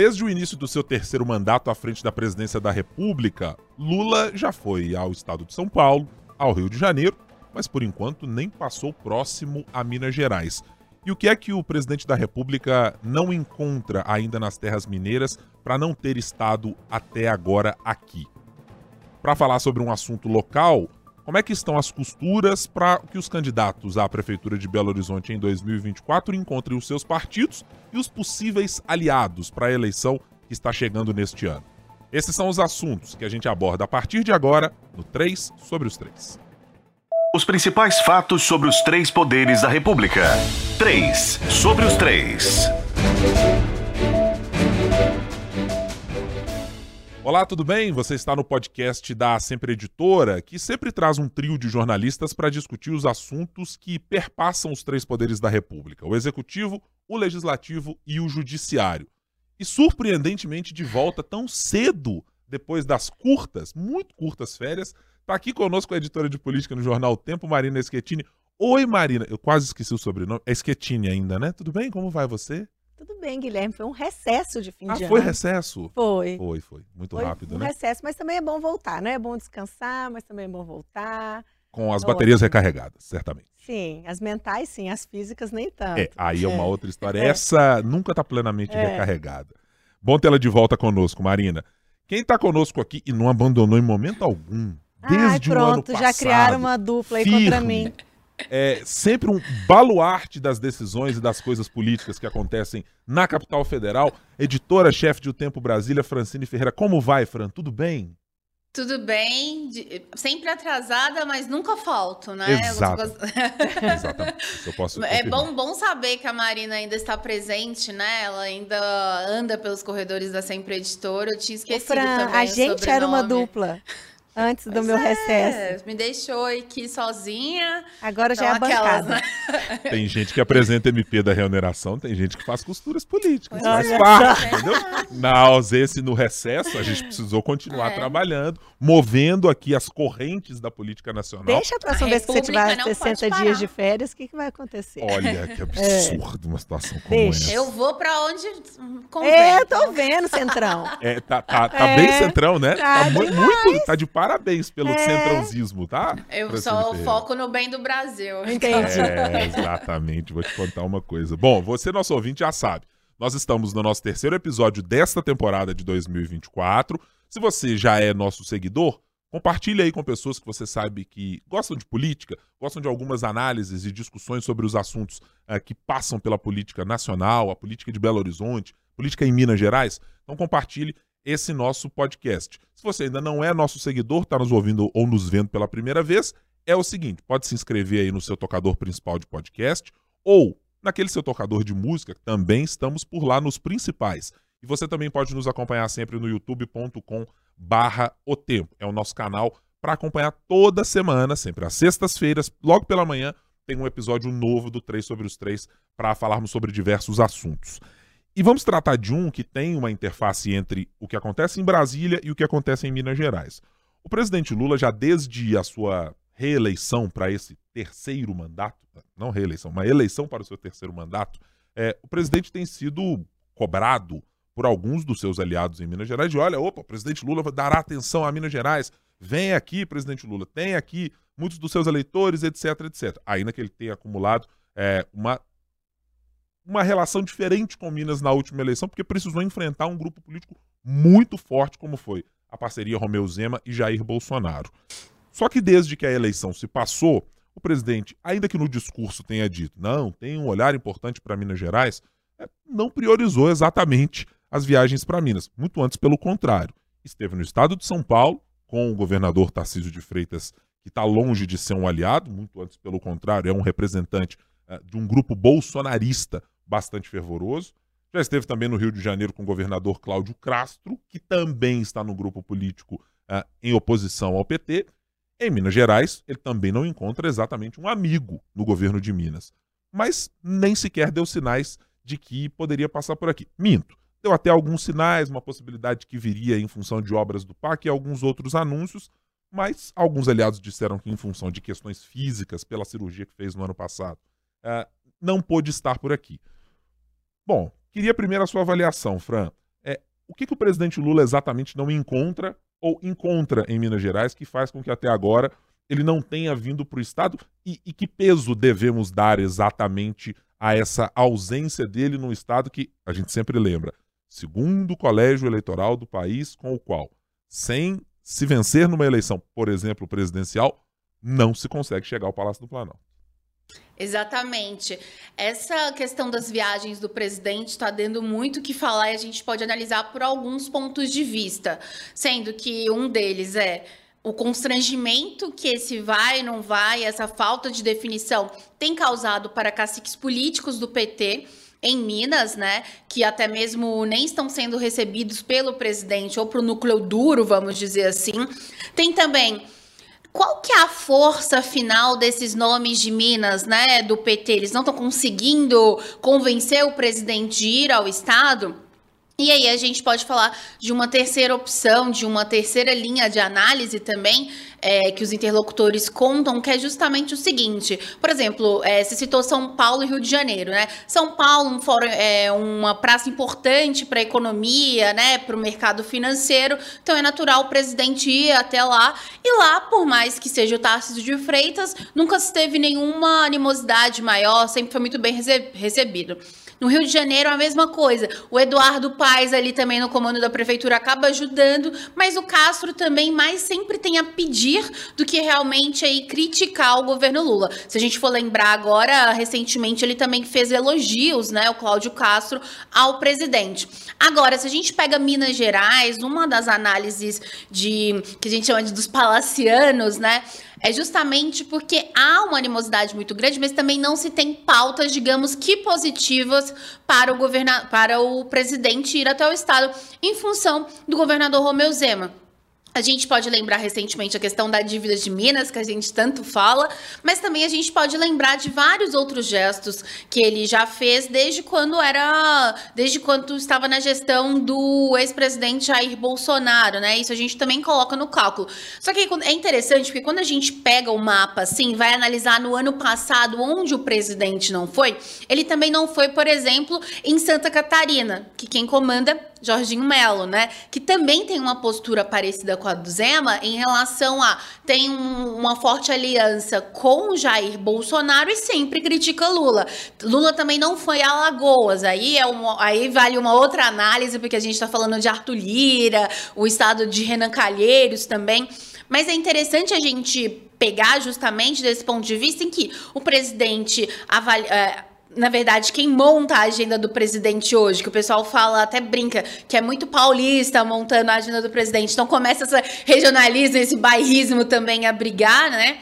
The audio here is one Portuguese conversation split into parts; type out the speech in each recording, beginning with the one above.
Desde o início do seu terceiro mandato à frente da presidência da República, Lula já foi ao estado de São Paulo, ao Rio de Janeiro, mas por enquanto nem passou próximo a Minas Gerais. E o que é que o presidente da República não encontra ainda nas terras mineiras para não ter estado até agora aqui? Para falar sobre um assunto local, como é que estão as costuras para que os candidatos à Prefeitura de Belo Horizonte em 2024 encontrem os seus partidos e os possíveis aliados para a eleição que está chegando neste ano? Esses são os assuntos que a gente aborda a partir de agora no 3 sobre os 3. Os principais fatos sobre os três poderes da República. 3 sobre os 3. Olá, tudo bem? Você está no podcast da Sempre Editora, que sempre traz um trio de jornalistas para discutir os assuntos que perpassam os três poderes da República: o executivo, o legislativo e o judiciário. E surpreendentemente de volta tão cedo, depois das curtas, muito curtas férias, está aqui conosco a editora de política no jornal Tempo, Marina Schettini. Oi, Marina. Eu quase esqueci o sobrenome. É Schettini ainda, né? Tudo bem? Como vai você? Tudo bem, Guilherme. Foi um recesso de fim ah, de ano. foi recesso? Foi. Foi, foi. Muito foi rápido, um né? recesso, mas também é bom voltar, né? É bom descansar, mas também é bom voltar. Com as baterias recarregadas, certamente. Sim, as mentais sim, as físicas nem tanto. É, aí é uma outra história. Essa nunca está plenamente é. recarregada. Bom tê-la de volta conosco, Marina. Quem está conosco aqui e não abandonou em momento algum, desde Ai, pronto, o ano passado, já criaram uma dupla aí firme, contra mim. É sempre um baluarte das decisões e das coisas políticas que acontecem na capital federal. Editora-chefe de O Tempo Brasília, Francine Ferreira. Como vai, Fran? Tudo bem? Tudo bem, de, sempre atrasada, mas nunca falto, né? Exato. Exatamente. Eu posso é bom, bom saber que a Marina ainda está presente, né? Ela ainda anda pelos corredores da Sempre Editora. Eu tinha esquecido Ô, Fran, também A gente era uma dupla antes do pois meu é, recesso. Me deixou aqui sozinha. Agora já Então, é a aquelas, bancada. né? Tem gente que apresenta MP da remuneração, tem gente que faz costuras políticas. Olha Faz parte, entendeu? Na ausência e no recesso, a gente precisou continuar É. trabalhando, movendo aqui as correntes da política nacional. Deixa a próxima A vez que você tiver não pode 60 parar. dias de férias, o que, que vai acontecer? Olha que absurdo uma situação como Deixa. essa. Eu vou pra onde convém. É, tô vendo, Centrão. É, tá tá, tá É, bem centrão, né? tá mu- muito, tá de parabéns pelo É. centrãozismo, tá? Eu Francine só foco no bem do Brasil. Entendi. É, exatamente. Vou te contar uma coisa. Bom, você, nosso ouvinte, já sabe. Nós estamos no nosso terceiro episódio desta temporada de 2024. Se você já é nosso seguidor, compartilhe aí com pessoas que você sabe que gostam de política, gostam de algumas análises e discussões sobre os assuntos eh, que passam pela política nacional, a política de Belo Horizonte, política em Minas Gerais. Então compartilhe esse nosso podcast. Se você ainda não é nosso seguidor, está nos ouvindo ou nos vendo pela primeira vez, é o seguinte: pode se inscrever aí no seu tocador principal de podcast ou naquele seu tocador de música, também estamos por lá nos principais. E você também pode nos acompanhar sempre no youtube.com barra o tempo. É o nosso canal para acompanhar toda semana, sempre às sextas-feiras, logo pela manhã, tem um episódio novo do 3 sobre os 3 para falarmos sobre diversos assuntos. E vamos tratar de um que tem uma interface entre o que acontece em Brasília e o que acontece em Minas Gerais. O presidente Lula, já desde a sua reeleição para esse terceiro mandato, não reeleição, uma eleição para o seu terceiro mandato, é, o presidente tem sido cobrado por alguns dos seus aliados em Minas Gerais de olha, opa, o presidente Lula dará atenção a Minas Gerais, vem aqui, presidente Lula, tem aqui muitos dos seus eleitores, etc, etc. Ainda que ele tenha acumulado é, uma, uma relação diferente com Minas na última eleição, porque precisou enfrentar um grupo político muito forte como foi a parceria Romeu Zema e Jair Bolsonaro. Só que desde que a eleição se passou, o presidente, ainda que no discurso tenha dito, não, tem um olhar importante para Minas Gerais, é, não priorizou exatamente as viagens para Minas. Muito antes, pelo contrário. Esteve no estado de São Paulo, com o governador Tarcísio de Freitas, que está longe de ser um aliado, muito antes, pelo contrário, é um representante é, de um grupo bolsonarista bastante fervoroso. Já esteve também no Rio de Janeiro com o governador Cláudio Castro, que também está no grupo político é, em oposição ao PT. Em Minas Gerais, ele também não encontra exatamente um amigo no governo de Minas. Mas nem sequer deu sinais de que poderia passar por aqui. Minto. Deu até alguns sinais, uma possibilidade que viria em função de obras do PAC e alguns outros anúncios, mas alguns aliados disseram que, em função de questões físicas, pela cirurgia que fez no ano passado, uh, não pôde estar por aqui. Bom, queria primeiro a sua avaliação, Fran. É, o que, que o presidente Lula exatamente não encontra ou encontra em Minas Gerais que faz com que até agora ele não tenha vindo para o Estado? E, e que peso devemos dar exatamente a essa ausência dele no Estado que a gente sempre lembra? Segundo colégio eleitoral do país com o qual, sem se vencer numa eleição, por exemplo, presidencial, não se consegue chegar ao Palácio do Planalto. Exatamente. Essa questão das viagens do presidente está dando muito o que falar e a gente pode analisar por alguns pontos de vista, sendo que um deles é o constrangimento que esse vai, não vai, essa falta de definição tem causado para caciques políticos do PT em Minas, né, que até mesmo nem estão sendo recebidos pelo presidente ou para o núcleo duro, vamos dizer assim. Tem também qual que é a força final desses nomes de Minas, né, do PT? Eles não estão conseguindo convencer o presidente de ir ao estado? E aí a gente pode falar de uma terceira opção, de uma terceira linha de análise também, é, que os interlocutores contam, que é justamente o seguinte. Por exemplo, é, se citou São Paulo e Rio de Janeiro, né? São Paulo, um fórum, é uma praça importante para a economia, né? Para o mercado financeiro. Então é natural o presidente ir até lá. E lá, por mais que seja o Tarcísio de Freitas, nunca se teve nenhuma animosidade maior, sempre foi muito bem recebido. No Rio de Janeiro, a mesma coisa. O Eduardo Paes ali também no comando da prefeitura acaba ajudando, mas o Castro também mais sempre tem a pedir do que realmente aí criticar o governo Lula. Se a gente for lembrar agora, recentemente ele também fez elogios, né, o Cláudio Castro ao presidente. Agora, se a gente pega Minas Gerais, uma das análises de que a gente chama de dos palacianos, né, é justamente porque há uma animosidade muito grande, mas também não se tem pautas, digamos que positivas para o governa para o presidente ir até o estado em função do governador Romeu Zema. A gente pode lembrar recentemente a questão da dívida de Minas, que a gente tanto fala, mas também a gente pode lembrar de vários outros gestos que ele já fez desde quando era, desde quando estava na gestão do ex-presidente Jair Bolsonaro, né? Isso a gente também coloca no cálculo. Só que é interessante porque quando a gente pega o mapa assim, vai analisar no ano passado onde o presidente não foi, ele também não foi, por exemplo, em Santa Catarina, que quem comanda Jorginho Melo, né? Que também tem uma postura parecida com a do Zema em relação a tem um, uma forte aliança com Jair Bolsonaro e sempre critica Lula. Lula também não foi a Lagoas. Aí é uma, aí vale uma outra análise porque a gente está falando de Arthur Lira, o estado de Renan Calheiros também. Mas é interessante a gente pegar justamente desse ponto de vista em que o presidente avalia, é, na verdade, quem monta a agenda do presidente hoje, que o pessoal fala, até brinca, que é muito paulista montando a agenda do presidente. Então começa esse regionalismo, esse bairrismo também a brigar, né?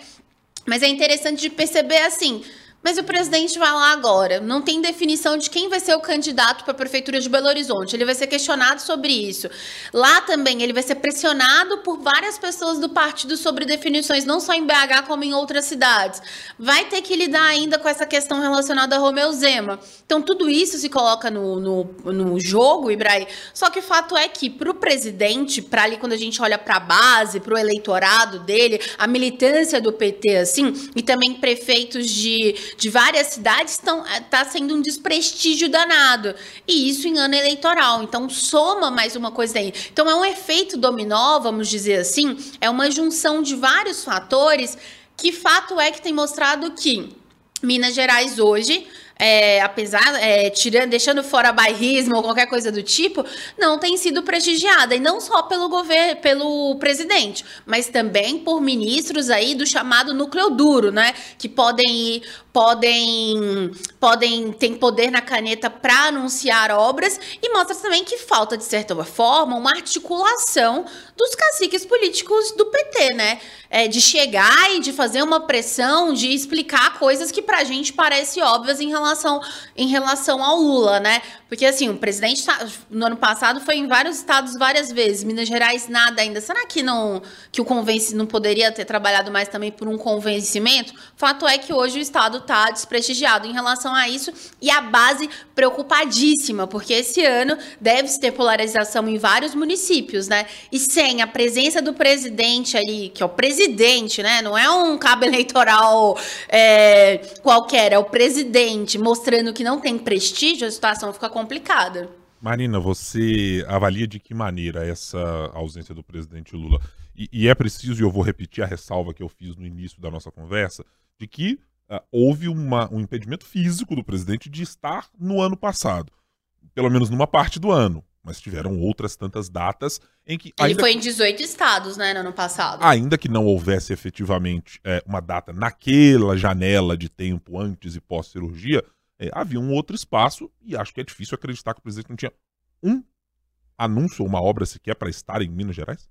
Mas é interessante de perceber assim, mas o presidente vai lá agora. Não tem definição de quem vai ser o candidato para a prefeitura de Belo Horizonte. Ele vai ser questionado sobre isso. Lá também ele vai ser pressionado por várias pessoas do partido sobre definições, não só em BH como em outras cidades. Vai ter que lidar ainda com essa questão relacionada a Romeu Zema. Então tudo isso se coloca no, no, no jogo, Ibrahim. Só que o fato é que para o presidente, para ali quando a gente olha para a base, para o eleitorado dele, a militância do PT assim, e também prefeitos de de várias cidades estão tá sendo um desprestígio danado. E isso em ano eleitoral. Então soma mais uma coisa aí. Então é um efeito dominó, vamos dizer assim, é uma junção de vários fatores que fato é que tem mostrado que Minas Gerais hoje é, apesar, é, tirando, deixando fora bairrismo ou qualquer coisa do tipo, não tem sido prestigiada. E não só pelo governo, pelo presidente, mas também por ministros aí do chamado núcleo duro, né? Que podem ir, podem, podem ter poder na caneta para anunciar obras e mostra também que falta, de certa forma, uma articulação dos caciques políticos do PT, né? É, de chegar e de fazer uma pressão, de explicar coisas que pra gente parece óbvias em relação, em relação ao Lula, né? Porque assim, o presidente tá, no ano passado foi em vários estados várias vezes, Minas Gerais nada ainda. Será que não que o convence não poderia ter trabalhado mais também por um convencimento? Fato é que hoje o estado está desprestigiado em relação a isso e a base preocupadíssima, porque esse ano deve-se ter polarização em vários municípios, né? E sem a presença do presidente ali, que é o presidente, né? Não é um cabo eleitoral é, qualquer, é o presidente mostrando que não tem prestígio, a situação fica complicada. Marina, você avalia de que maneira essa ausência do presidente Lula? E, e, é preciso, e eu vou repetir a ressalva que eu fiz no início da nossa conversa, de que uh, houve uma, um impedimento físico do presidente de estar no ano passado, pelo menos numa parte do ano. Mas tiveram outras tantas datas em que. Ele foi em 18 estados, né, no ano passado. Ainda que não houvesse efetivamente é, uma data naquela janela de tempo antes e pós-cirurgia, é, havia um outro espaço e acho que é difícil acreditar que o presidente não tinha um anúncio ou uma obra sequer para estar em Minas Gerais?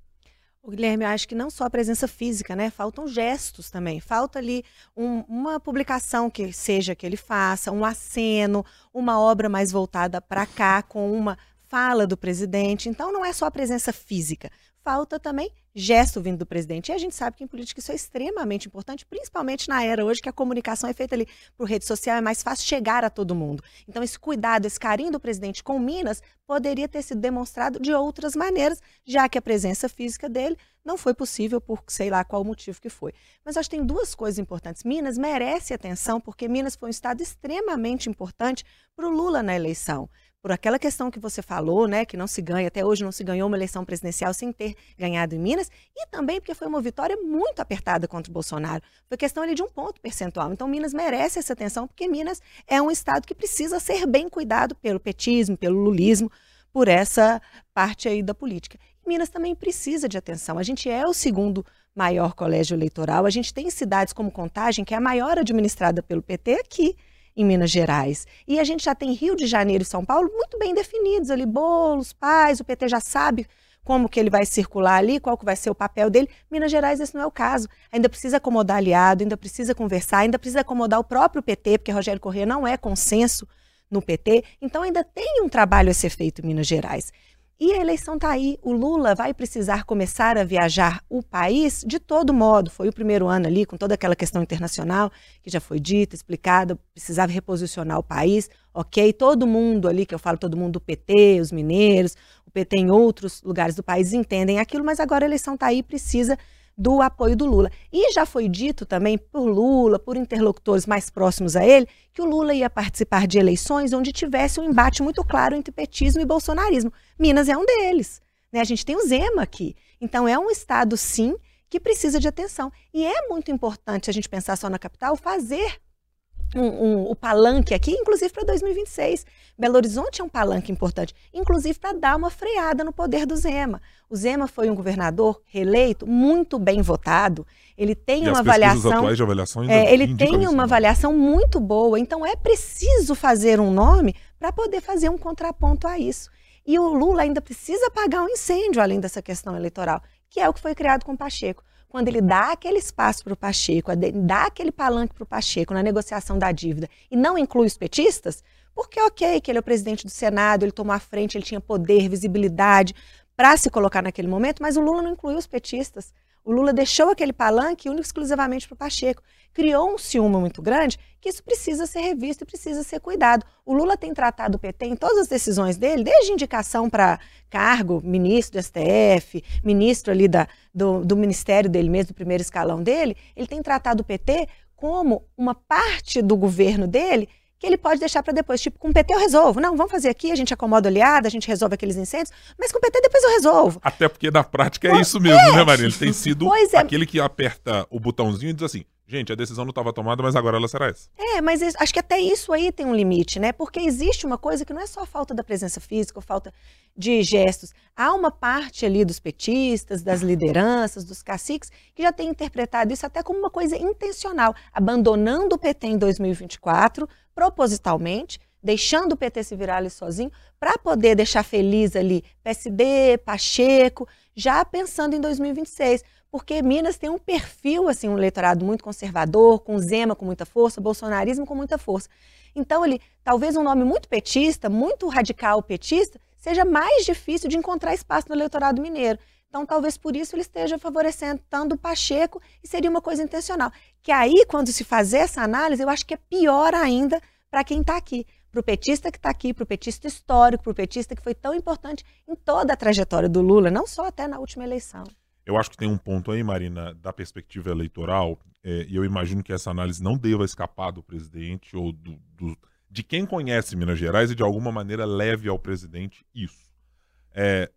O Guilherme, eu acho que não só a presença física, né? Faltam gestos também. Falta ali um, uma publicação que seja que ele faça, um aceno, uma obra mais voltada para cá, com uma fala do presidente. Então, não é só a presença física falta também gesto vindo do presidente. E a gente sabe que em política isso é extremamente importante, principalmente na era hoje que a comunicação é feita ali por rede social, é mais fácil chegar a todo mundo. Então, esse cuidado, esse carinho do presidente com Minas poderia ter sido demonstrado de outras maneiras, já que a presença física dele não foi possível por sei lá qual motivo que foi. Mas acho que tem duas coisas importantes. Minas merece atenção, porque Minas foi um estado extremamente importante para o Lula na eleição por aquela questão que você falou, né, que não se ganha, até hoje não se ganhou uma eleição presidencial sem ter ganhado em Minas, e também porque foi uma vitória muito apertada contra o Bolsonaro. Foi questão ali de um ponto percentual. Então Minas merece essa atenção, porque Minas é um estado que precisa ser bem cuidado pelo petismo, pelo lulismo, por essa parte aí da política. Minas também precisa de atenção. A gente é o segundo maior colégio eleitoral. A gente tem cidades como Contagem, que é a maior administrada pelo PT aqui em Minas Gerais. E a gente já tem Rio de Janeiro e São Paulo muito bem definidos ali, bolos, pais, o PT já sabe como que ele vai circular ali, qual que vai ser o papel dele. Minas Gerais esse não é o caso. Ainda precisa acomodar aliado, ainda precisa conversar, ainda precisa acomodar o próprio PT, porque Rogério Corrêa não é consenso no PT. Então ainda tem um trabalho a ser feito em Minas Gerais. E a eleição está aí. O Lula vai precisar começar a viajar o país de todo modo. Foi o primeiro ano ali, com toda aquela questão internacional que já foi dita, explicada, precisava reposicionar o país. Ok, todo mundo ali, que eu falo todo mundo do PT, os mineiros, o PT em outros lugares do país entendem aquilo, mas agora a eleição está aí precisa do apoio do Lula. E já foi dito também por Lula, por interlocutores mais próximos a ele, que o Lula ia participar de eleições onde tivesse um embate muito claro entre petismo e bolsonarismo. Minas é um deles. Né? A gente tem o Zema aqui. Então é um estado, sim, que precisa de atenção. E é muito importante a gente pensar só na capital, fazer um, um, o palanque aqui, inclusive para 2026. Belo Horizonte é um palanque importante, inclusive para dar uma freada no poder do Zema. O Zema foi um governador reeleito, muito bem votado. Ele tem e uma avaliação. Atuais de avaliação é, ele tem uma né? avaliação muito boa. Então é preciso fazer um nome para poder fazer um contraponto a isso. E o Lula ainda precisa pagar um incêndio além dessa questão eleitoral, que é o que foi criado com o Pacheco quando ele dá aquele espaço para o Pacheco, dá aquele palanque para o Pacheco na negociação da dívida e não inclui os petistas, porque ok que ele é o presidente do Senado, ele tomou a frente, ele tinha poder, visibilidade para se colocar naquele momento, mas o Lula não incluiu os petistas. O Lula deixou aquele palanque único exclusivamente para o Pacheco. Criou um ciúme muito grande que isso precisa ser revisto e precisa ser cuidado. O Lula tem tratado o PT em todas as decisões dele, desde indicação para cargo, ministro do STF, ministro ali da, do, do ministério dele mesmo, do primeiro escalão dele, ele tem tratado o PT como uma parte do governo dele que ele pode deixar para depois. Tipo, com o PT eu resolvo. Não, vamos fazer aqui, a gente acomoda oleada, a gente resolve aqueles incêndios, mas com o PT depois eu resolvo. Até porque na prática é isso mesmo, é. né, Maria? Ele tem sido é. aquele que aperta o botãozinho e diz assim: gente, a decisão não estava tomada, mas agora ela será essa. É, mas acho que até isso aí tem um limite, né? Porque existe uma coisa que não é só a falta da presença física, falta de gestos. Há uma parte ali dos petistas, das lideranças, dos caciques, que já tem interpretado isso até como uma coisa intencional, abandonando o PT em 2024, propositalmente, deixando o PT se virar ali sozinho, para poder deixar feliz ali PSD, Pacheco, já pensando em 2026 porque Minas tem um perfil, assim, um eleitorado muito conservador, com Zema com muita força, bolsonarismo com muita força. Então, ele, talvez um nome muito petista, muito radical petista, seja mais difícil de encontrar espaço no eleitorado mineiro. Então, talvez por isso ele esteja favorecendo tanto o Pacheco e seria uma coisa intencional. Que aí, quando se fazer essa análise, eu acho que é pior ainda para quem está aqui. Para o petista que está aqui, para o petista histórico, para o petista que foi tão importante em toda a trajetória do Lula, não só até na última eleição. Eu acho que tem um ponto aí, Marina, da perspectiva eleitoral, é, e eu imagino que essa análise não deva escapar do presidente ou do, do, de quem conhece Minas Gerais e de alguma maneira leve ao presidente isso. É,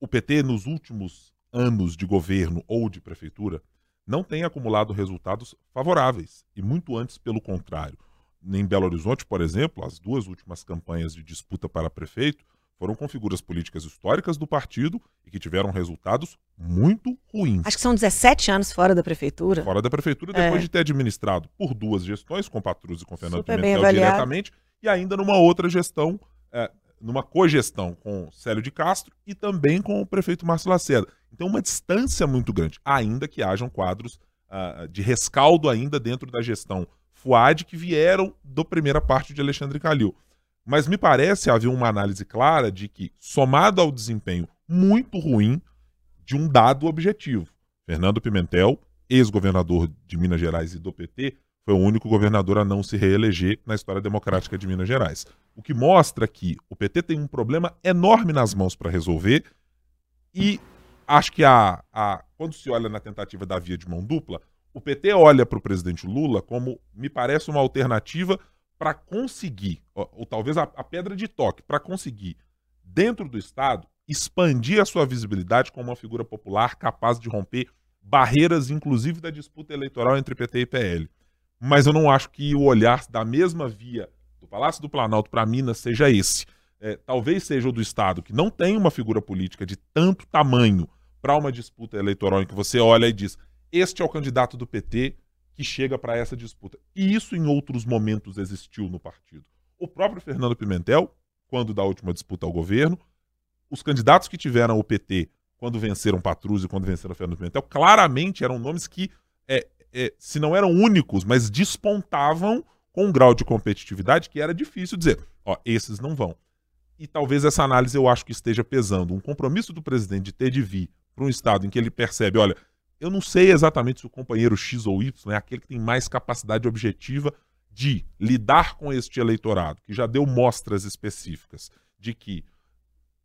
o PT, nos últimos anos de governo ou de prefeitura, não tem acumulado resultados favoráveis, e muito antes, pelo contrário. Em Belo Horizonte, por exemplo, as duas últimas campanhas de disputa para prefeito foram com figuras políticas históricas do partido e que tiveram resultados muito ruins. Acho que são 17 anos fora da prefeitura. Fora da prefeitura, depois é. de ter administrado por duas gestões, com Patrus e com Fernando Super Pimentel diretamente, e ainda numa outra gestão, é, numa cogestão com Célio de Castro e também com o prefeito Márcio Lacerda. Então, uma distância muito grande, ainda que hajam quadros uh, de rescaldo ainda dentro da gestão FUAD que vieram da primeira parte de Alexandre Calil. Mas me parece haver uma análise clara de que, somado ao desempenho muito ruim de um dado objetivo, Fernando Pimentel, ex-governador de Minas Gerais e do PT, foi o único governador a não se reeleger na história democrática de Minas Gerais. O que mostra que o PT tem um problema enorme nas mãos para resolver e acho que a, a, quando se olha na tentativa da via de mão dupla, o PT olha para o presidente Lula como, me parece, uma alternativa para conseguir, ou, ou, talvez a, a pedra de toque, para conseguir, dentro do Estado, expandir a sua visibilidade como uma figura popular capaz de romper barreiras, inclusive da disputa eleitoral entre PT e PL. Mas eu não acho que o olhar da mesma via do Palácio do Planalto para Minas seja esse. É, talvez seja o do Estado, que não tem uma figura política de tanto tamanho para uma disputa eleitoral em que você olha e diz: este é o candidato do PT que chega para essa disputa. E isso em outros momentos existiu no partido. O próprio Fernando Pimentel, quando da última disputa ao governo, os candidatos que tiveram o PT quando venceram Patrus e quando venceram Fernando Pimentel, claramente eram nomes que, é, é, se não eram únicos, mas despontavam com um grau de competitividade que era difícil dizer, ó, esses não vão. E talvez essa análise eu acho que esteja pesando. Um compromisso do presidente de ter de vir para um estado em que ele percebe, olha, eu não sei exatamente se o companheiro X ou Y é aquele que tem mais capacidade objetiva de lidar com este eleitorado, que já deu mostras específicas de que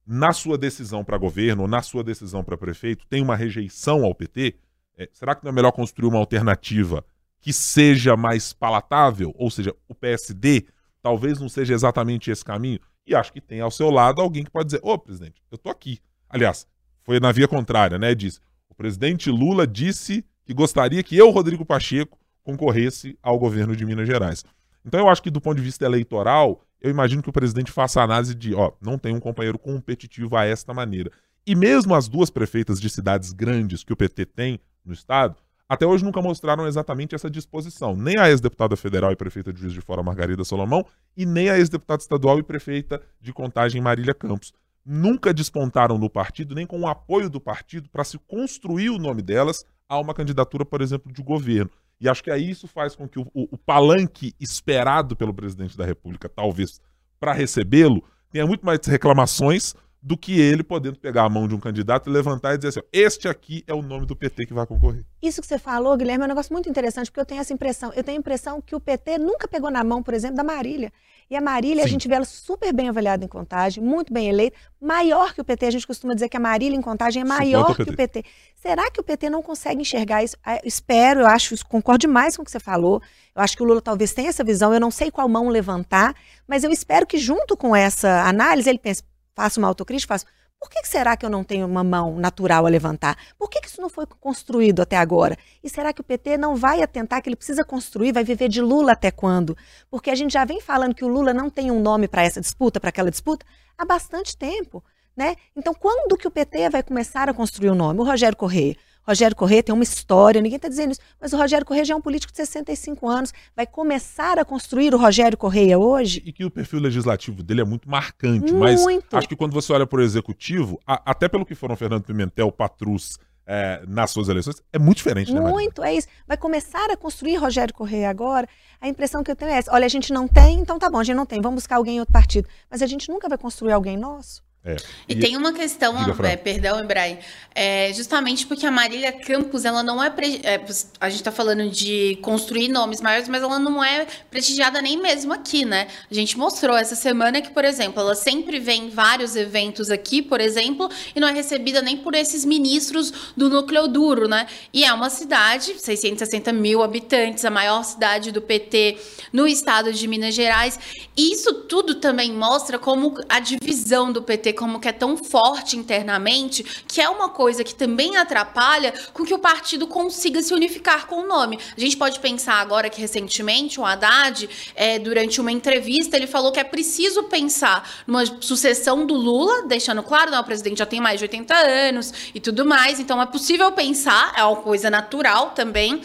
na sua decisão para governo ou na sua decisão para prefeito tem uma rejeição ao PT, é, será que não é melhor construir uma alternativa que seja mais palatável? Ou seja, o PSD talvez não seja exatamente esse caminho? E acho que tem ao seu lado alguém que pode dizer: Ô, presidente, eu tô aqui. Aliás, foi na via contrária, né? Diz: o presidente Lula disse que gostaria que eu, Rodrigo Pacheco, concorresse ao governo de Minas Gerais. Então eu acho que do ponto de vista eleitoral, eu imagino que o presidente faça a análise de, ó, não tem um companheiro competitivo a esta maneira. E mesmo as duas prefeitas de cidades grandes que o PT tem no estado, até hoje nunca mostraram exatamente essa disposição. Nem a ex-deputada federal e prefeita de Juiz de Fora, Margarida Solomão, e nem a ex-deputada estadual e prefeita de Contagem, Marília Campos nunca despontaram no partido, nem com o apoio do partido, para se construir o nome delas a uma candidatura, por exemplo, de governo. E acho que aí isso faz com que o, o, o palanque esperado pelo presidente da República, talvez, para recebê-lo, tenha muito mais reclamações do que ele podendo pegar a mão de um candidato e levantar e dizer assim: este aqui é o nome do PT que vai concorrer. Isso que você falou, Guilherme, é um negócio muito interessante, porque eu tenho essa impressão. Eu tenho a impressão que o PT nunca pegou na mão, por exemplo, da Marília. E a Marília, Sim. a gente vê ela super bem avaliada em contagem, muito bem eleita, maior que o PT. A gente costuma dizer que a Marília em contagem é maior que o PT. Será que o PT não consegue enxergar isso? Eu espero, eu acho, concordo demais com o que você falou. Eu acho que o Lula talvez tenha essa visão. Eu não sei qual mão levantar, mas eu espero que, junto com essa análise, ele pense: faça uma autocrítica, faça por que será que eu não tenho uma mão natural a levantar? Por que isso não foi construído até agora? E será que o PT não vai atentar que ele precisa construir, vai viver de Lula até quando? Porque a gente já vem falando que o Lula não tem um nome para essa disputa, para aquela disputa, há bastante tempo. Né? Então, quando que o PT vai começar a construir o um nome? O Rogério Correia. Rogério Corrêa tem uma história, ninguém está dizendo isso, mas o Rogério Corrêa já é um político de 65 anos, vai começar a construir o Rogério Correia hoje. E que o perfil legislativo dele é muito marcante, muito. mas acho que quando você olha para o executivo, a, até pelo que foram Fernando Pimentel, Patrus, é, nas suas eleições, é muito diferente, né, Muito, é isso. Vai começar a construir Rogério Correia agora. A impressão que eu tenho é essa: olha, a gente não tem, então tá bom, a gente não tem, vamos buscar alguém em outro partido. Mas a gente nunca vai construir alguém nosso. É. E, e, tem uma questão, é, perdão, Ibrahim, é, justamente porque a Marília Campos, ela não é, é a gente está falando de construir nomes maiores, mas ela não é prestigiada nem mesmo aqui, né? A gente mostrou essa semana que, por exemplo, ela sempre vem em vários eventos aqui, por exemplo, e não é recebida nem por esses ministros do núcleo duro, né? E é uma cidade, 660 mil habitantes, a maior cidade do PT no estado de Minas Gerais. E isso tudo também mostra como a divisão do PT como que é tão forte internamente, que é uma coisa que também atrapalha com que o partido consiga se unificar com o nome. A gente pode pensar agora que recentemente o Haddad, é, durante uma entrevista, ele falou que é preciso pensar numa sucessão do Lula, deixando claro, né, o presidente já tem mais de 80 anos e tudo mais, então é possível pensar, é uma coisa natural também.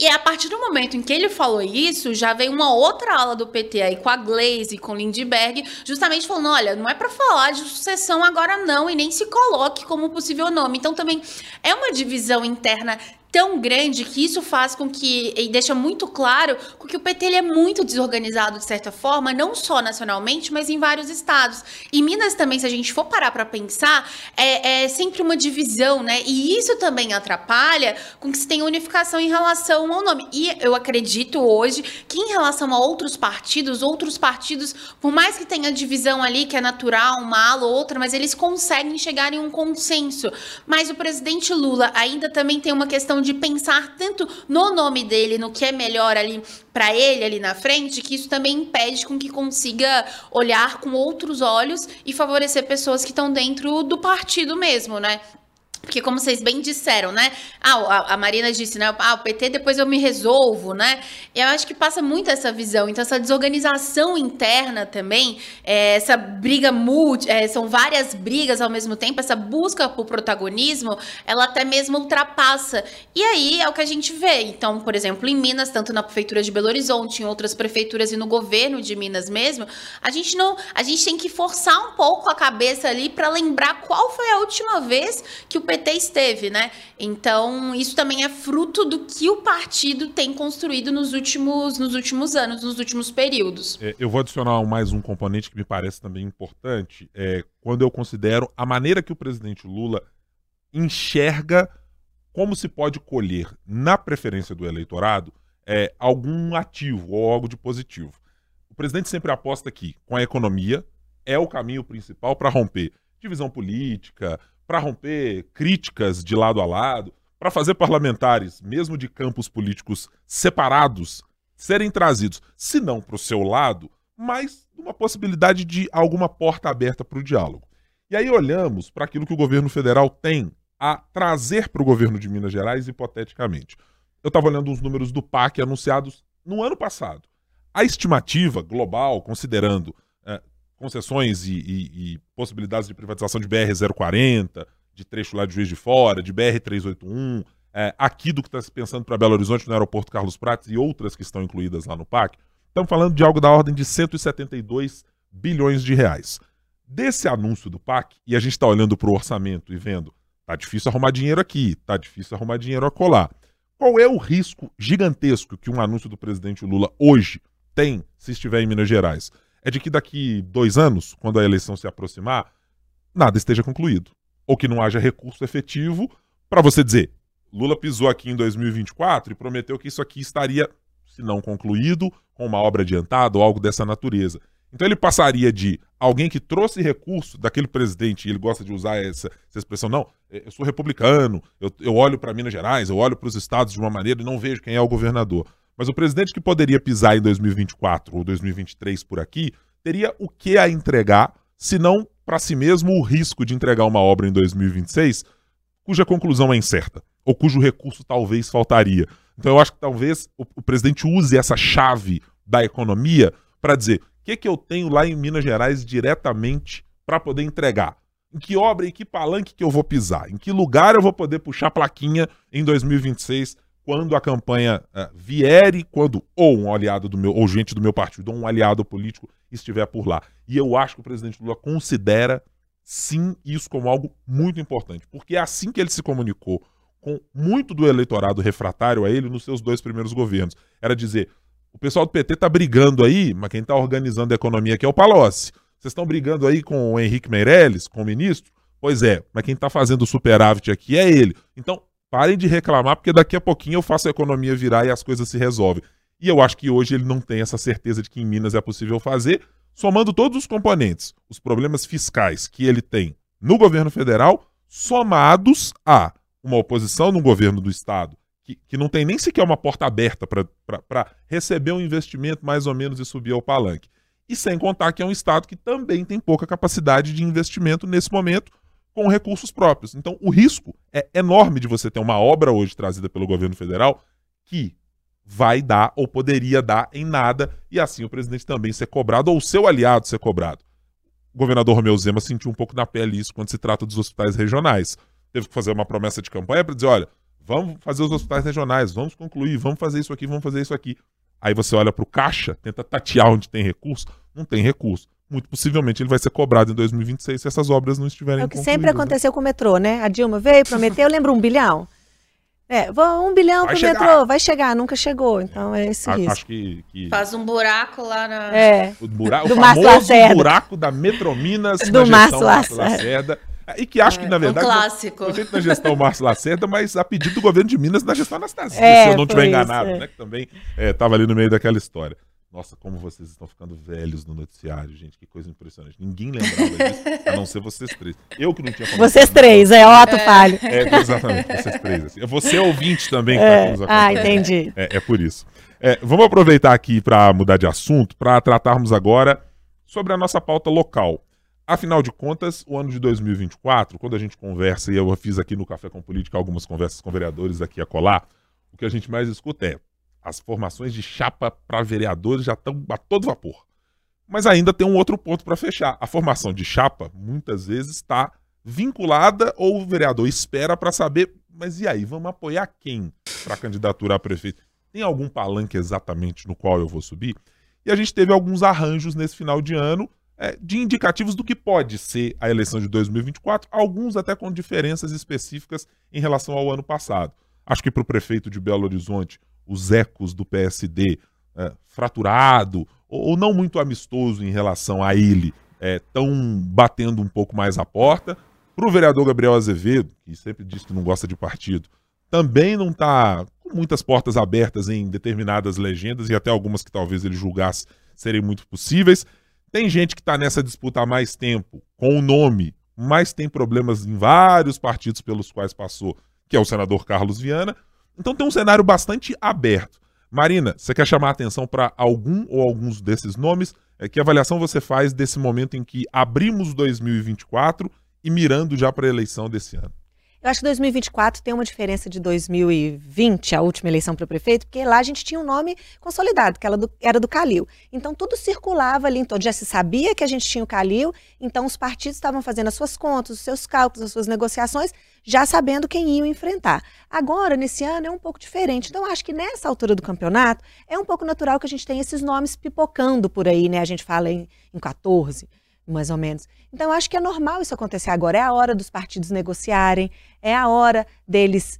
E a partir do momento em que ele falou isso, já veio uma outra ala do PT aí com a Glaze, com Lindbergh, justamente falando: olha, não é para falar de sucessão agora não, e nem se coloque como possível nome. Então também é uma divisão interna tão grande que isso faz com que e deixa muito claro que o PT ele é muito desorganizado de certa forma, não só nacionalmente, mas em vários estados. E Minas também, se a gente for parar para pensar, é, é, sempre uma divisão, né? E isso também atrapalha com que se tenha unificação em relação ao nome. E eu acredito hoje que em relação a outros partidos, outros partidos, por mais que tenha divisão ali que é natural, uma ala ou outra, mas eles conseguem chegar em um consenso. Mas o presidente Lula ainda também tem uma questão questão de pensar tanto no nome dele, no que é melhor ali para ele ali na frente, que isso também impede com que consiga olhar com outros olhos e favorecer pessoas que estão dentro do partido mesmo, né? Porque, como vocês bem disseram, né? Ah, a, Marina disse, né? Ah, o PT depois eu me resolvo, né? Eu acho que passa muito essa visão. Então, essa desorganização interna também, é, essa briga multi, é, são várias brigas ao mesmo tempo, essa busca por protagonismo, ela até mesmo ultrapassa. E aí é o que a gente vê. Então, por exemplo, em Minas, tanto na prefeitura de Belo Horizonte, em outras prefeituras e no governo de Minas mesmo, a gente não, a gente tem que forçar um pouco a cabeça ali para lembrar qual foi a última vez que o PT esteve, né? Então, isso também é fruto do que o partido tem construído nos últimos, nos últimos anos, nos últimos períodos. É, eu vou adicionar mais um componente que me parece também importante, é quando eu considero a maneira que o presidente Lula enxerga como se pode colher na preferência do eleitorado é, algum ativo ou algo de positivo. O presidente sempre aposta que, com a economia, é o caminho principal para romper divisão política, para romper críticas de lado a lado, para fazer parlamentares, mesmo de campos políticos separados, serem trazidos, se não para o seu lado, mas uma possibilidade de alguma porta aberta para o diálogo. E aí olhamos para aquilo que o governo federal tem a trazer para o governo de Minas Gerais, hipoteticamente. Eu estava olhando os números do PAC anunciados no ano passado. A estimativa global, considerando concessões e, e, e, possibilidades de privatização de BR-040, de trecho lá de Juiz de Fora, de BR-381, é, aqui do que está se pensando para Belo Horizonte, no aeroporto Carlos Prates e outras que estão incluídas lá no PAC, estamos falando de algo da ordem de 172 bilhões de reais. Desse anúncio do PAC, e a gente está olhando para o orçamento e vendo, tá difícil arrumar dinheiro aqui, tá difícil arrumar dinheiro acolá. Qual é o risco gigantesco que um anúncio do presidente Lula hoje tem se estiver em Minas Gerais? É de que daqui dois anos, quando a eleição se aproximar, nada esteja concluído. Ou que não haja recurso efetivo para você dizer: Lula pisou aqui em 2024 e prometeu que isso aqui estaria, se não concluído, com uma obra adiantada ou algo dessa natureza. Então ele passaria de alguém que trouxe recurso daquele presidente, e ele gosta de usar essa, essa expressão, não, eu sou republicano, eu, eu olho para Minas Gerais, eu olho para os estados de uma maneira e não vejo quem é o governador. Mas o presidente que poderia pisar em 2024 ou 2023 por aqui teria o que a entregar, se não para si mesmo o risco de entregar uma obra em 2026 cuja conclusão é incerta ou cujo recurso talvez faltaria. Então eu acho que talvez o, o presidente use essa chave da economia para dizer o que, que eu tenho lá em Minas Gerais diretamente para poder entregar. Em que obra e que palanque que eu vou pisar? Em que lugar eu vou poder puxar plaquinha em 2026 quando a campanha uh, vier e quando ou um aliado do meu, ou gente do meu partido, ou um aliado político estiver por lá. E eu acho que o presidente Lula considera sim isso como algo muito importante, porque é assim que ele se comunicou com muito do eleitorado refratário a ele nos seus dois primeiros governos. Era dizer: o pessoal do PT tá brigando aí, mas quem tá organizando a economia aqui é o Palocci. Vocês estão brigando aí com o Henrique Meirelles, com o ministro? Pois é, mas quem está fazendo o superávit aqui é ele. Então, parem de reclamar, porque daqui a pouquinho eu faço a economia virar e as coisas se resolvem. E eu acho que hoje ele não tem essa certeza de que em Minas é possível fazer, somando todos os componentes, os problemas fiscais que ele tem no governo federal, somados a uma oposição no governo do Estado, que, que não tem nem sequer uma porta aberta para receber um investimento mais ou menos e subir ao palanque. E sem contar que é um Estado que também tem pouca capacidade de investimento nesse momento com recursos próprios. Então, o risco é enorme de você ter uma obra hoje trazida pelo governo federal que vai dar ou poderia dar em nada e assim o presidente também ser cobrado ou o seu aliado ser cobrado. O governador Romeu Zema sentiu um pouco na pele isso quando se trata dos hospitais regionais. Teve que fazer uma promessa de campanha para dizer, olha, vamos fazer os hospitais regionais, vamos concluir, vamos fazer isso aqui, vamos fazer isso aqui. Aí você olha para o caixa, tenta tatear onde tem recurso, não tem recurso. Muito possivelmente ele vai ser cobrado em 2026 se essas obras não estiverem É o que sempre né? aconteceu com o metrô, né? A Dilma veio, prometeu, lembra um bilhão? É, um bilhão vai pro chegar. metrô, vai chegar, nunca chegou, então é esse risco. Acho que, que, Faz um buraco lá na... É, o, buraco, do o famoso buraco da Metrominas do Márcio Lacerda. Lacerda. E que acho é, que, na verdade, um clássico. foi feito na gestão Márcio Lacerda, mas a pedido do governo de Minas na gestão Anastasia, é, se eu não estiver enganado, é. né? Que também estava é, ali no meio daquela história. Nossa, como vocês estão ficando velhos no noticiário, gente. Que coisa impressionante. Ninguém lembrava disso, a não ser vocês três. Eu que não tinha Vocês três, é Otto é. Falho. É, exatamente, vocês três. Assim. Você é ouvinte também que é. tá nos Ah, entendi. É, é por isso. É, vamos aproveitar aqui para mudar de assunto, para tratarmos agora sobre a nossa pauta local. Afinal de contas, o ano de 2024, quando a gente conversa, e eu fiz aqui no Café com Política algumas conversas com vereadores aqui a colar, o que a gente mais escuta é as formações de chapa para vereadores já estão a todo vapor. Mas ainda tem um outro ponto para fechar. A formação de chapa, muitas vezes, está vinculada ou o vereador espera para saber, mas e aí, vamos apoiar quem para candidatura a prefeito? Tem algum palanque exatamente no qual eu vou subir? E a gente teve alguns arranjos nesse final de ano é, de indicativos do que pode ser a eleição de 2024, alguns até com diferenças específicas em relação ao ano passado. Acho que para o prefeito de Belo Horizonte, os ecos do PSD é, fraturado ou, não muito amistoso em relação a ele estão é, batendo um pouco mais a porta. Para o vereador Gabriel Azevedo, que sempre diz que não gosta de partido, também não está com muitas portas abertas em determinadas legendas e até algumas que talvez ele julgasse serem muito possíveis. Tem gente que está nessa disputa há mais tempo, com o nome, mas tem problemas em vários partidos pelos quais passou, que é o senador Carlos Viana. Então tem um cenário bastante aberto. Marina, você quer chamar a atenção para algum ou alguns desses nomes? É, que avaliação você faz desse momento em que abrimos 2024 e mirando já para a eleição desse ano? Eu acho que 2024 tem uma diferença de 2020, a última eleição para prefeito, porque lá a gente tinha um nome consolidado, que era do, era do Calil. Então tudo circulava ali, então já se sabia que a gente tinha o Calil, então os partidos estavam fazendo as suas contas, os seus cálculos, as suas negociações, já sabendo quem iam enfrentar. Agora, nesse ano, é um pouco diferente. Então, acho que nessa altura do campeonato, é um pouco natural que a gente tenha esses nomes pipocando por aí, né? A gente fala em, em 14 mais ou menos. Então, acho que é normal isso acontecer agora. É a hora dos partidos negociarem, é a hora deles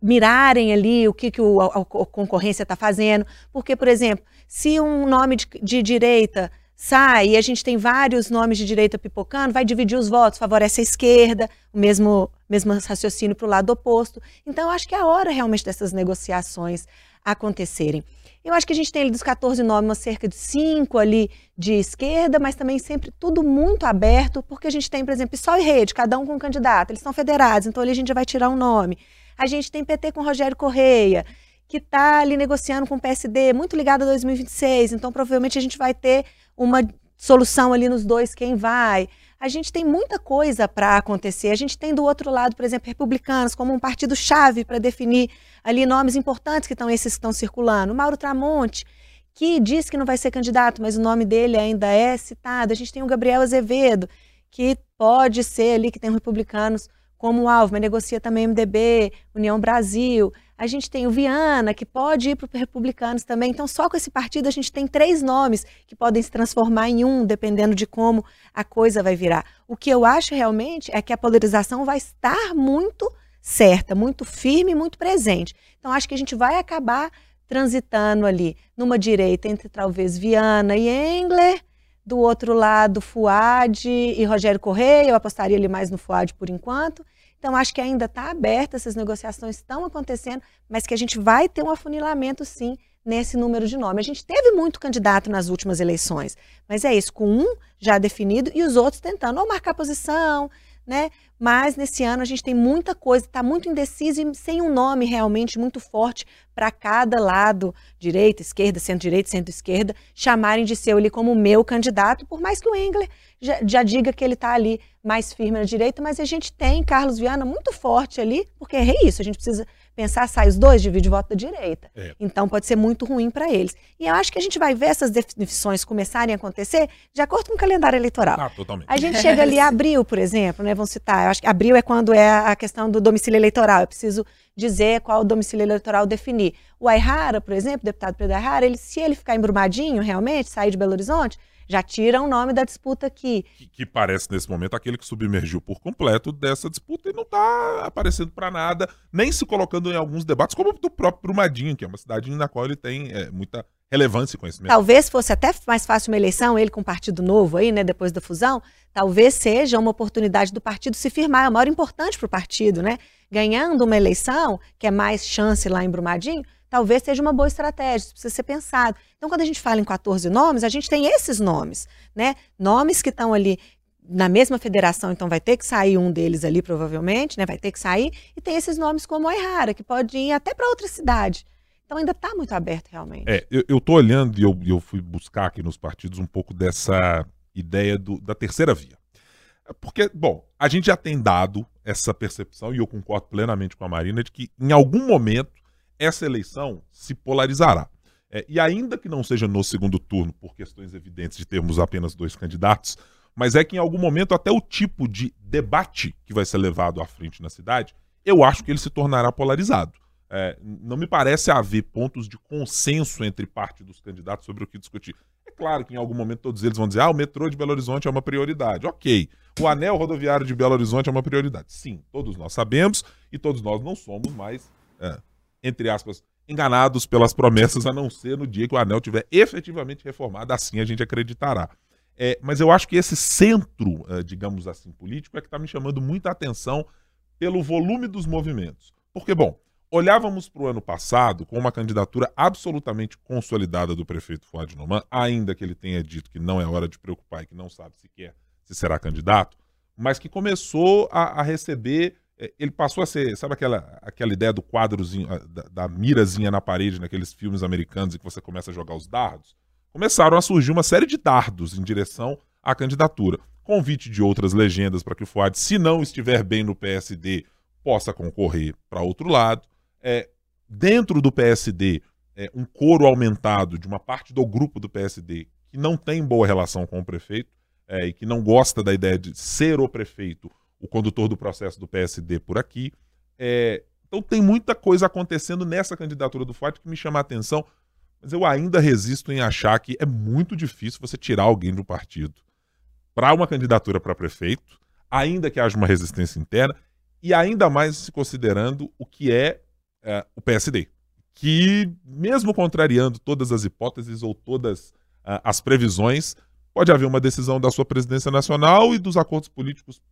mirarem ali o que, que o, a, a concorrência está fazendo. Porque, por exemplo, se um nome de, de direita sai e a gente tem vários nomes de direita pipocando, vai dividir os votos, favorece a esquerda, o mesmo, mesmo raciocínio para o lado oposto. Então, acho que é a hora realmente dessas negociações acontecerem. Eu acho que a gente tem ali dos 14 nomes, cerca de 5 ali de esquerda, mas também sempre tudo muito aberto, porque a gente tem, por exemplo, Sol e Rede, cada um com um candidato, eles são federados, então ali a gente já vai tirar um nome. A gente tem PT com Rogério Correia, que está ali negociando com o PSD, muito ligado a 2026, então provavelmente a gente vai ter uma solução ali nos dois, quem vai a gente tem muita coisa para acontecer. A gente tem do outro lado, por exemplo, republicanos como um partido-chave para definir ali nomes importantes que estão esses que estão circulando. Mauro Tramonte, que diz que não vai ser candidato, mas o nome dele ainda é citado. A gente tem o Gabriel Azevedo, que pode ser ali, que tem republicanos como alvo, mas negocia também MDB, União Brasil. A gente tem o Viana, que pode ir para os republicanos também. Então, só com esse partido, a gente tem três nomes que podem se transformar em um, dependendo de como a coisa vai virar. O que eu acho realmente é que a polarização vai estar muito certa, muito firme, muito presente. Então, acho que a gente vai acabar transitando ali numa direita entre talvez Viana e Engler, Do outro lado, Fuad e Rogério Correia, eu apostaria ali mais no Fuad por enquanto. Então, acho que ainda está aberta, essas negociações estão acontecendo, mas que a gente vai ter um afunilamento, sim, nesse número de nomes. A gente teve muito candidato nas últimas eleições, mas é isso, com um já definido e os outros tentando ou marcar posição, né? Mas nesse ano a gente tem muita coisa, está muito indeciso e sem um nome realmente muito forte para cada lado, direita, esquerda, centro-direita, centro-esquerda, chamarem de seu ali como meu candidato, por mais que o Engler já, já diga que ele está ali mais firme na direita, mas a gente tem Carlos Viana muito forte ali, porque é isso, a gente precisa pensar, sai os dois, divide o voto da direita. É. Então pode ser muito ruim para eles. E eu acho que a gente vai ver essas definições começarem a acontecer de acordo com o calendário eleitoral. Ah, totalmente. A gente chega ali abril, por exemplo, né? Vamos citar, eu acho que abril é quando é a questão do domicílio eleitoral. Eu preciso dizer qual o domicílio eleitoral definir. O Aihara, por exemplo, o deputado Pedro Aihara, ele, se ele ficar embrumadinho realmente, sair de Belo Horizonte, já tira o nome da disputa aqui. Que, que, parece, nesse momento, aquele que submergiu por completo dessa disputa e não está aparecendo para nada, nem se colocando em alguns debates, como do próprio Brumadinho, que é uma cidade na qual ele tem é, muita relevância e conhecimento. Talvez fosse até mais fácil uma eleição, ele com o Partido Novo aí, né, depois da fusão, talvez seja uma oportunidade do partido se firmar, é o maior importante para o partido, né? Ganhando uma eleição, que é mais chance lá em Brumadinho, talvez seja uma boa estratégia, isso precisa ser pensado. Então, quando a gente fala em 14 nomes, a gente tem esses nomes, né? Nomes que estão ali na mesma federação, então vai ter que sair um deles ali, provavelmente, né? Vai ter que sair, e tem esses nomes como Oihara, que pode ir até para outra cidade. Então ainda está muito aberto, realmente. É, eu, estou olhando e eu, eu fui buscar aqui nos partidos um pouco dessa ideia do, da terceira via. Porque, bom, a gente já tem dado essa percepção, e eu concordo plenamente com a Marina, de que em algum momento essa eleição se polarizará. É, e ainda que não seja no segundo turno, por questões evidentes de termos apenas dois candidatos, mas é que em algum momento até o tipo de debate que vai ser levado à frente na cidade, eu acho que ele se tornará polarizado. É, não me parece haver pontos de consenso entre parte dos candidatos sobre o que discutir. É claro que em algum momento todos eles vão dizer: ah, o metrô de Belo Horizonte é uma prioridade. Ok. O anel rodoviário de Belo Horizonte é uma prioridade. Sim, todos nós sabemos e todos nós não somos mais é, entre aspas, enganados pelas promessas, a não ser no dia que o anel tiver efetivamente reformado, assim a gente acreditará. É, mas eu acho que esse centro, uh, digamos assim, político, é que está me chamando muita atenção pelo volume dos movimentos. Porque, bom, olhávamos para o ano passado com uma candidatura absolutamente consolidada do prefeito Fuad Noman, ainda que ele tenha dito que não é hora de preocupar e que não sabe sequer se será candidato, mas que começou a, a receber ele passou a ser, sabe aquela, aquela ideia do quadrozinho, da, da, mirazinha na parede naqueles filmes americanos em que você começa a jogar os dardos? Começaram a surgir uma série de dardos em direção à candidatura. Convite de outras legendas para que o Fuad, se não estiver bem no PSD, possa concorrer para outro lado. É, dentro do PSD, é, um coro aumentado de uma parte do grupo do PSD que não tem boa relação com o prefeito é, e que não gosta da ideia de ser o prefeito o condutor do processo do PSD por aqui. É, então tem muita coisa acontecendo nessa candidatura do Fuad que me chama a atenção, mas eu ainda resisto em achar que é muito difícil você tirar alguém do partido para uma candidatura para prefeito, ainda que haja uma resistência interna, e ainda mais se considerando o que é, é o PSD, que, mesmo contrariando todas as hipóteses ou todas uh, as previsões, pode haver uma decisão da sua presidência nacional e dos acordos políticos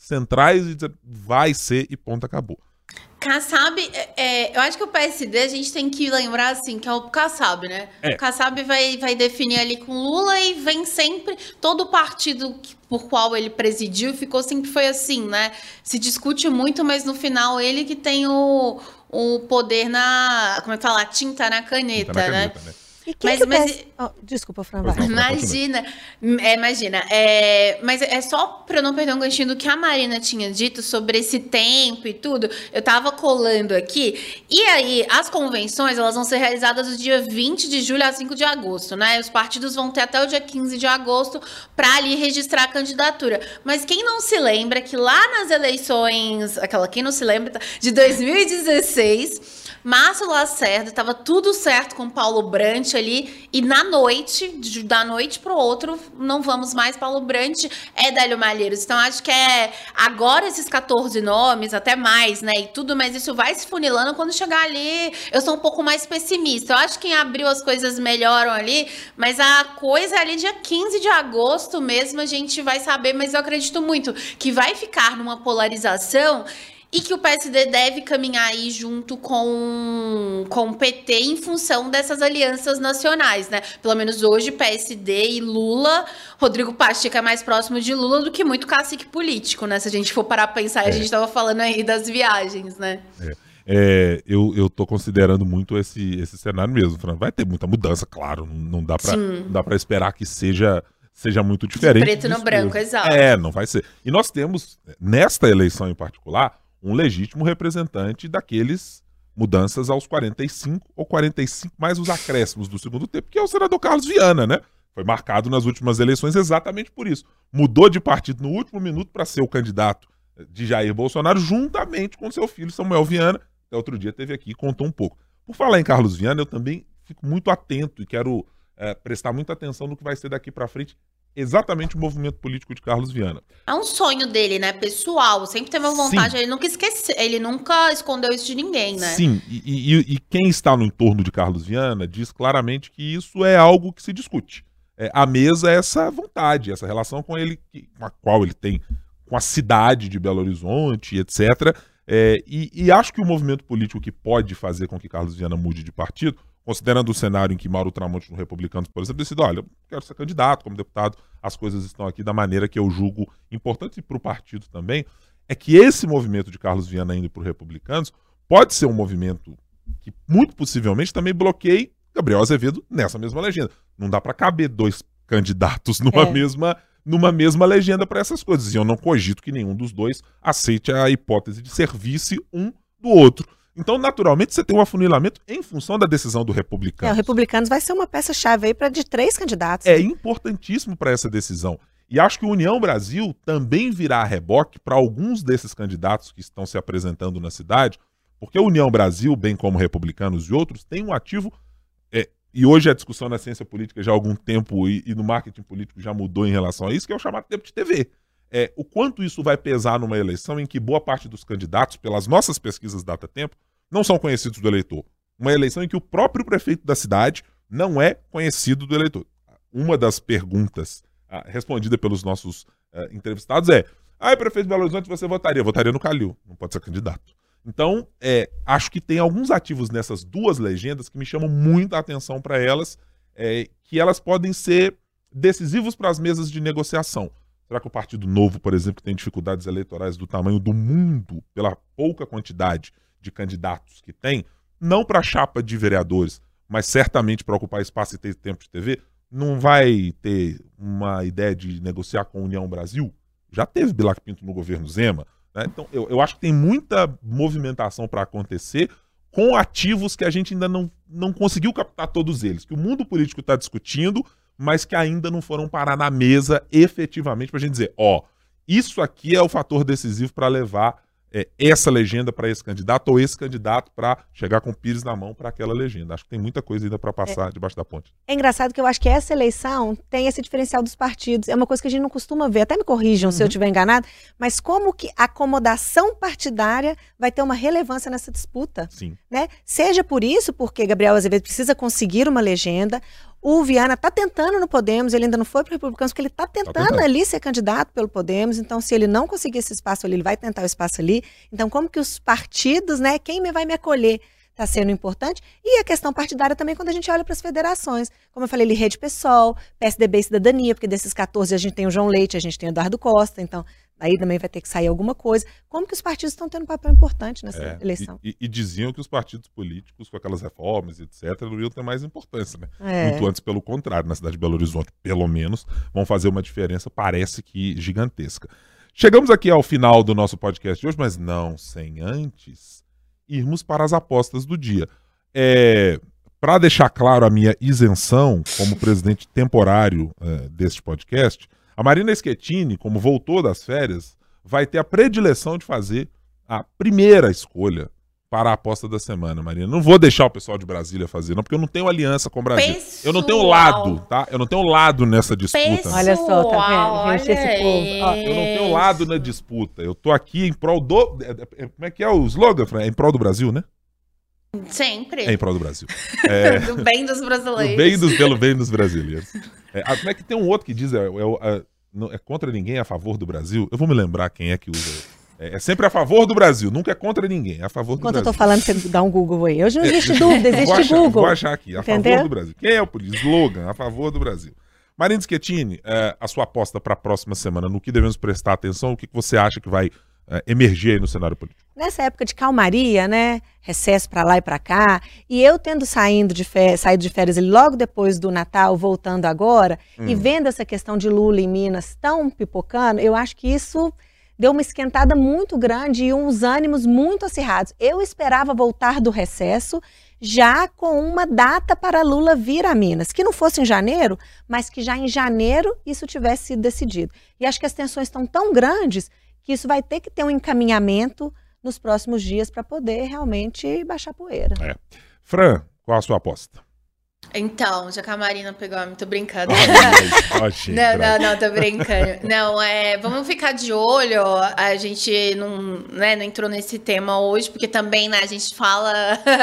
centrais e dizer vai ser e ponto, acabou. Kassab, é, é, eu acho que o PSD a gente tem que lembrar assim, que é o Kassab, né? É. O Kassab vai, vai definir ali com Lula e vem sempre todo partido por qual ele presidiu ficou sempre foi assim, né? Se discute muito, mas no final ele que tem o, o poder na, como é que fala, tinta na caneta, tinta na né? Caneta, né? E quem mas, que mas... Oh, desculpa, Fran, vai. Imagina, é, imagina. É, mas é só para eu não perder um ganchinho do que a Marina tinha dito sobre esse tempo e tudo. Eu tava colando aqui. E aí, as convenções, elas vão ser realizadas do dia 20 de julho a 5 de agosto, né? Os partidos vão ter até o dia 15 de agosto para ali registrar a candidatura. Mas quem não se lembra que lá nas eleições, aquela quem não se lembra, de 2016, Márcio Lacerda estava tudo certo com Paulo Brandt Ali, e na noite, de- da noite pro outro, não vamos mais, Paulo Brant é Délio Malheiros. Então, acho que é agora esses 14 nomes, até mais, né, e tudo, mas isso vai se funilando quando chegar ali, eu sou um pouco mais pessimista. Eu acho que em abril as coisas melhoram ali, mas a coisa é ali dia 15 de agosto mesmo, a gente vai saber, mas eu acredito muito que vai ficar numa polarização e que o PSD deve caminhar aí junto com, com o PT em função dessas alianças nacionais, né? Pelo menos hoje, PSD e Lula, Rodrigo Pacheco é mais próximo de Lula do que muito cacique político, né? Se a gente for parar pra pensar, a É. gente tava falando aí das viagens, né? É, eu, eu tô considerando muito esse, esse cenário mesmo. Fran. Vai ter muita mudança, claro. Não, dá pra, Sim. não dá pra esperar que seja, seja muito diferente. preto no branco, mesmo. exato. É, não vai ser. E nós temos, nesta eleição em particular, um legítimo representante daqueles mudanças aos 45 ou 45 mais os acréscimos do segundo tempo, que é o senador Carlos Viana, né? Foi marcado nas últimas eleições exatamente por isso. Mudou de partido no último minuto para ser o candidato de Jair Bolsonaro, juntamente com seu filho Samuel Viana. Até outro dia teve aqui e contou um pouco. Por falar em Carlos Viana, eu também fico muito atento e quero eh, prestar muita atenção no que vai ser daqui para frente exatamente o movimento político de Carlos Viana. É um sonho dele, né? Pessoal. Sempre teve uma vontade, ele nunca esqueceu, ele nunca escondeu isso de ninguém, né? Sim, e, e- e quem está no entorno de Carlos Viana diz claramente que isso é algo que se discute. É, a mesa é essa vontade, essa relação com ele, com a qual ele tem com a cidade de Belo Horizonte, etc. É, e, e acho que o movimento político que pode fazer com que Carlos Viana mude de partido, considerando o cenário em que Mauro Tramonte no Republicanos, por exemplo, decide, olha, eu quero ser candidato como deputado, as coisas estão aqui da maneira que eu julgo importante para o partido também, é que esse movimento de Carlos Viana indo para o Republicanos pode ser um movimento que muito possivelmente também bloqueie Gabriel Azevedo nessa mesma legenda. Não dá para caber dois candidatos numa É. mesma numa mesma legenda para essas coisas. E eu não cogito que nenhum dos dois aceite a hipótese de ser vice um do outro. Então, naturalmente, você tem um afunilamento em função da decisão do É, republicano. o Republicanos vai ser uma peça-chave aí para de três candidatos. É importantíssimo para essa decisão. E acho que o União Brasil também virá a reboque para alguns desses candidatos que estão se apresentando na cidade, porque a União Brasil, bem como republicanos e outros, tem um ativo. é, e hoje a discussão na ciência política já há algum tempo e, e no marketing político já mudou em relação a isso, que é o chamado tempo de TV. É, o quanto isso vai pesar numa eleição em que boa parte dos candidatos, pelas nossas pesquisas data tempo, não são conhecidos do eleitor. Uma eleição em que o próprio prefeito da cidade não é conhecido do eleitor. Uma das perguntas ah, respondida pelos nossos ah, entrevistados é: Ah, prefeito de Belo Horizonte, você votaria? Votaria no Calil, não pode ser candidato. Então, é, acho que tem alguns ativos nessas duas legendas que me chamam muita atenção para elas, é, que elas podem ser decisivos para as mesas de negociação. Será que o Partido Novo, por exemplo, que tem dificuldades eleitorais do tamanho do mundo, pela pouca quantidade de candidatos que tem, não para a chapa de vereadores, mas certamente para ocupar espaço e ter tempo de TV, não vai ter uma ideia de negociar com a União Brasil? Já teve Bilac Pinto no governo Zema. né? Então, eu, eu acho que tem muita movimentação para acontecer com ativos que a gente ainda não, não conseguiu captar todos eles, que o mundo político está discutindo, mas que ainda não foram parar na mesa efetivamente para a gente dizer: ó, isso aqui é o fator decisivo para levar é, essa legenda para esse candidato ou esse candidato para chegar com o Pires na mão para aquela legenda. Acho que tem muita coisa ainda para passar debaixo da ponte. É engraçado que eu acho que essa eleição tem esse diferencial dos partidos. É uma coisa que a gente não costuma ver. Até me corrijam se eu estiver enganado. Mas como que a acomodação partidária vai ter uma relevância nessa disputa? Sim. né? Seja por isso, porque Gabriel Azevedo precisa conseguir uma legenda. O Viana está tentando no Podemos, ele ainda não foi para o Republicanos, porque ele está tentando tentando. ali ser candidato pelo Podemos. Então, se ele não conseguir esse espaço ali, ele vai tentar o espaço ali. Então, como que os partidos, né? Quem me vai me acolher? Está sendo importante. E a questão partidária também, quando a gente olha para as federações. Como eu falei, ali, Rede Pessoal, PSDB e Cidadania, porque desses 14 a gente tem o João Leite, a gente tem o Eduardo Costa, então aí também vai ter que sair alguma coisa. Como que os partidos estão tendo um papel importante nessa É, eleição? E, e- e diziam que os partidos políticos, com aquelas reformas, etc., não iam ter mais importância, né? É. Muito antes, pelo contrário, na cidade de Belo Horizonte, pelo menos, vão fazer uma diferença, parece que gigantesca. Chegamos aqui ao final do nosso podcast de hoje, mas não sem antes irmos para as apostas do dia. É, para deixar claro a minha isenção como presidente temporário é, deste podcast, a Marina Schettini, como voltou das férias, vai ter a predileção de fazer a primeira escolha para a aposta da semana, Marina. Não vou deixar o pessoal de Brasília fazer, não, porque eu não tenho aliança com o Brasil. Pessoal. Eu não tenho lado, tá? Eu não tenho lado nessa disputa. Pessoal. Olha só, tá vendo? Gente, Olha esse povo. Ó, Eu não tenho lado na disputa. Eu tô aqui em prol do. é, é, Como é que é o slogan, Fran? É em prol do Brasil, né? Sempre. É em prol do Brasil. É, Do bem dos do brasileiros. bem dos, pelo bem dos brasileiros. É, ah, como é que tem um outro que diz é, é, é, não- é contra ninguém, é a favor do Brasil? Eu vou me lembrar quem é que usa. É, é sempre a favor do Brasil, nunca é contra ninguém, é a favor do Enquanto eu Brasil. tô falando, você dá um Google aí. Hoje não existe É, dúvida, vou existe achar, Google. Vou achar aqui, a Entendeu? favor do Brasil. Quem é o? Slogan, a favor do Brasil. Marina Schettini, é, a sua aposta para a próxima semana, no que devemos prestar atenção, o que que você acha que vai é, emergir aí no cenário político? Nessa época de calmaria, né? Recesso pra lá e pra cá, e eu tendo saindo de férias, saído de férias logo depois do Natal, voltando agora, e vendo essa questão de Lula em Minas tão pipocando, eu acho que isso deu uma esquentada muito grande e uns ânimos muito acirrados. Eu esperava voltar do recesso já com uma data para Lula vir a Minas, que não fosse em janeiro, mas que já em janeiro isso tivesse sido decidido. E acho que as tensões estão tão grandes que isso vai ter que ter um encaminhamento nos próximos dias para poder realmente baixar poeira. Fran, qual a sua aposta? Então, já que a Marina pegou, tô brincando. Ó, gente, Não, não, não, tô brincando. Não, é, vamos ficar de olho. A gente não, né, não entrou nesse tema hoje, porque também, né, a gente fala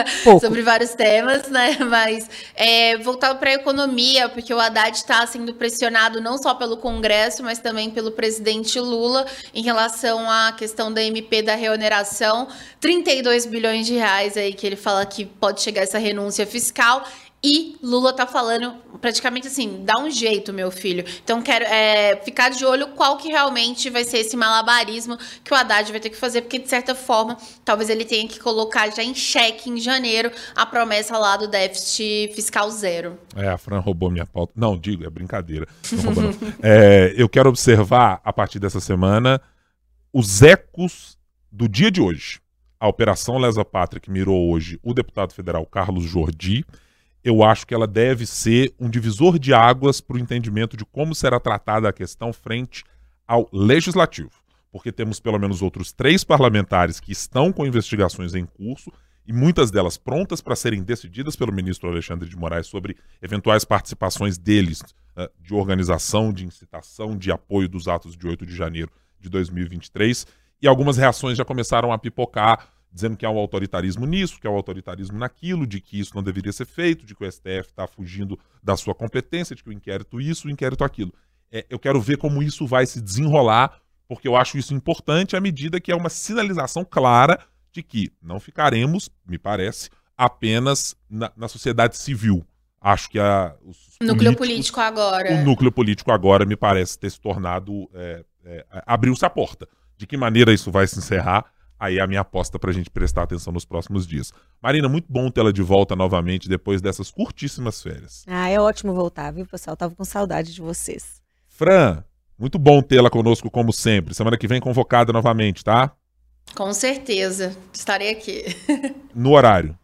sobre vários temas, né? Mas é, voltado para a economia, porque o Haddad está sendo pressionado não só pelo Congresso, mas também pelo presidente Lula em relação à questão da MP da reoneração. 32 bilhões de reais aí que ele fala que pode chegar essa renúncia fiscal. E Lula tá falando praticamente assim, dá um jeito, meu filho. Então quero é, ficar de olho qual que realmente vai ser esse malabarismo que o Haddad vai ter que fazer, porque de certa forma, talvez ele tenha que colocar já em xeque em janeiro a promessa lá do déficit fiscal zero. É, a Fran roubou minha pauta. Não, digo, é brincadeira. Não roubou, não. É, eu quero observar, a partir dessa semana, os ecos do dia de hoje. A Operação Lesa Pátria, que mirou hoje o deputado federal Carlos Jordi, eu acho que ela deve ser um divisor de águas para o entendimento de como será tratada a questão frente ao legislativo. Porque temos pelo menos outros três parlamentares que estão com investigações em curso e muitas delas prontas para serem decididas pelo ministro Alexandre de Moraes sobre eventuais participações deles eh, de organização, de incitação, de apoio dos atos de 8 de janeiro de 2023. E algumas reações já começaram a pipocar, dizendo que há um autoritarismo nisso, que há um autoritarismo naquilo, de que isso não deveria ser feito, de que o STF está fugindo da sua competência, de que o inquérito isso, o inquérito aquilo. É, eu quero ver como isso vai se desenrolar, porque eu acho isso importante à medida que é uma sinalização clara de que não ficaremos, me parece, apenas na, na sociedade civil. Acho que a, Núcleo político agora. o núcleo político agora me parece ter se tornado. é, é, abriu-se a porta. De que maneira isso vai se encerrar? Aí é a minha aposta pra gente prestar atenção nos próximos dias. Marina, muito bom tê-la de volta novamente depois dessas curtíssimas férias. Ah, é ótimo voltar, viu, pessoal? Tava com saudade de vocês. Fran, muito bom tê-la conosco como sempre. Semana que vem convocada novamente, tá? Com certeza. Estarei aqui. No horário.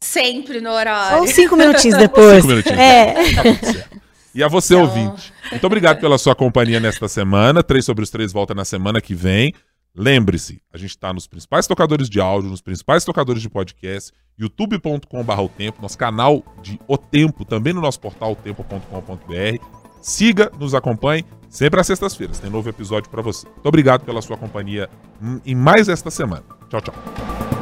Sempre no horário. uns cinco minutinhos depois. Cinco minutinhos. É. Tá. E a você, Então- ouvinte. Muito obrigado pela sua companhia nesta semana. Três sobre os três volta na semana que vem. Lembre-se, a gente está nos principais tocadores de áudio, nos principais tocadores de podcast, youtube.com.br o tempo, nosso canal de O Tempo, também no nosso portal otempo.com.br. Siga, nos acompanhe, sempre às sextas-feiras. Tem novo episódio para você. Muito obrigado pela sua companhia hum, em mais esta semana. Tchau, tchau.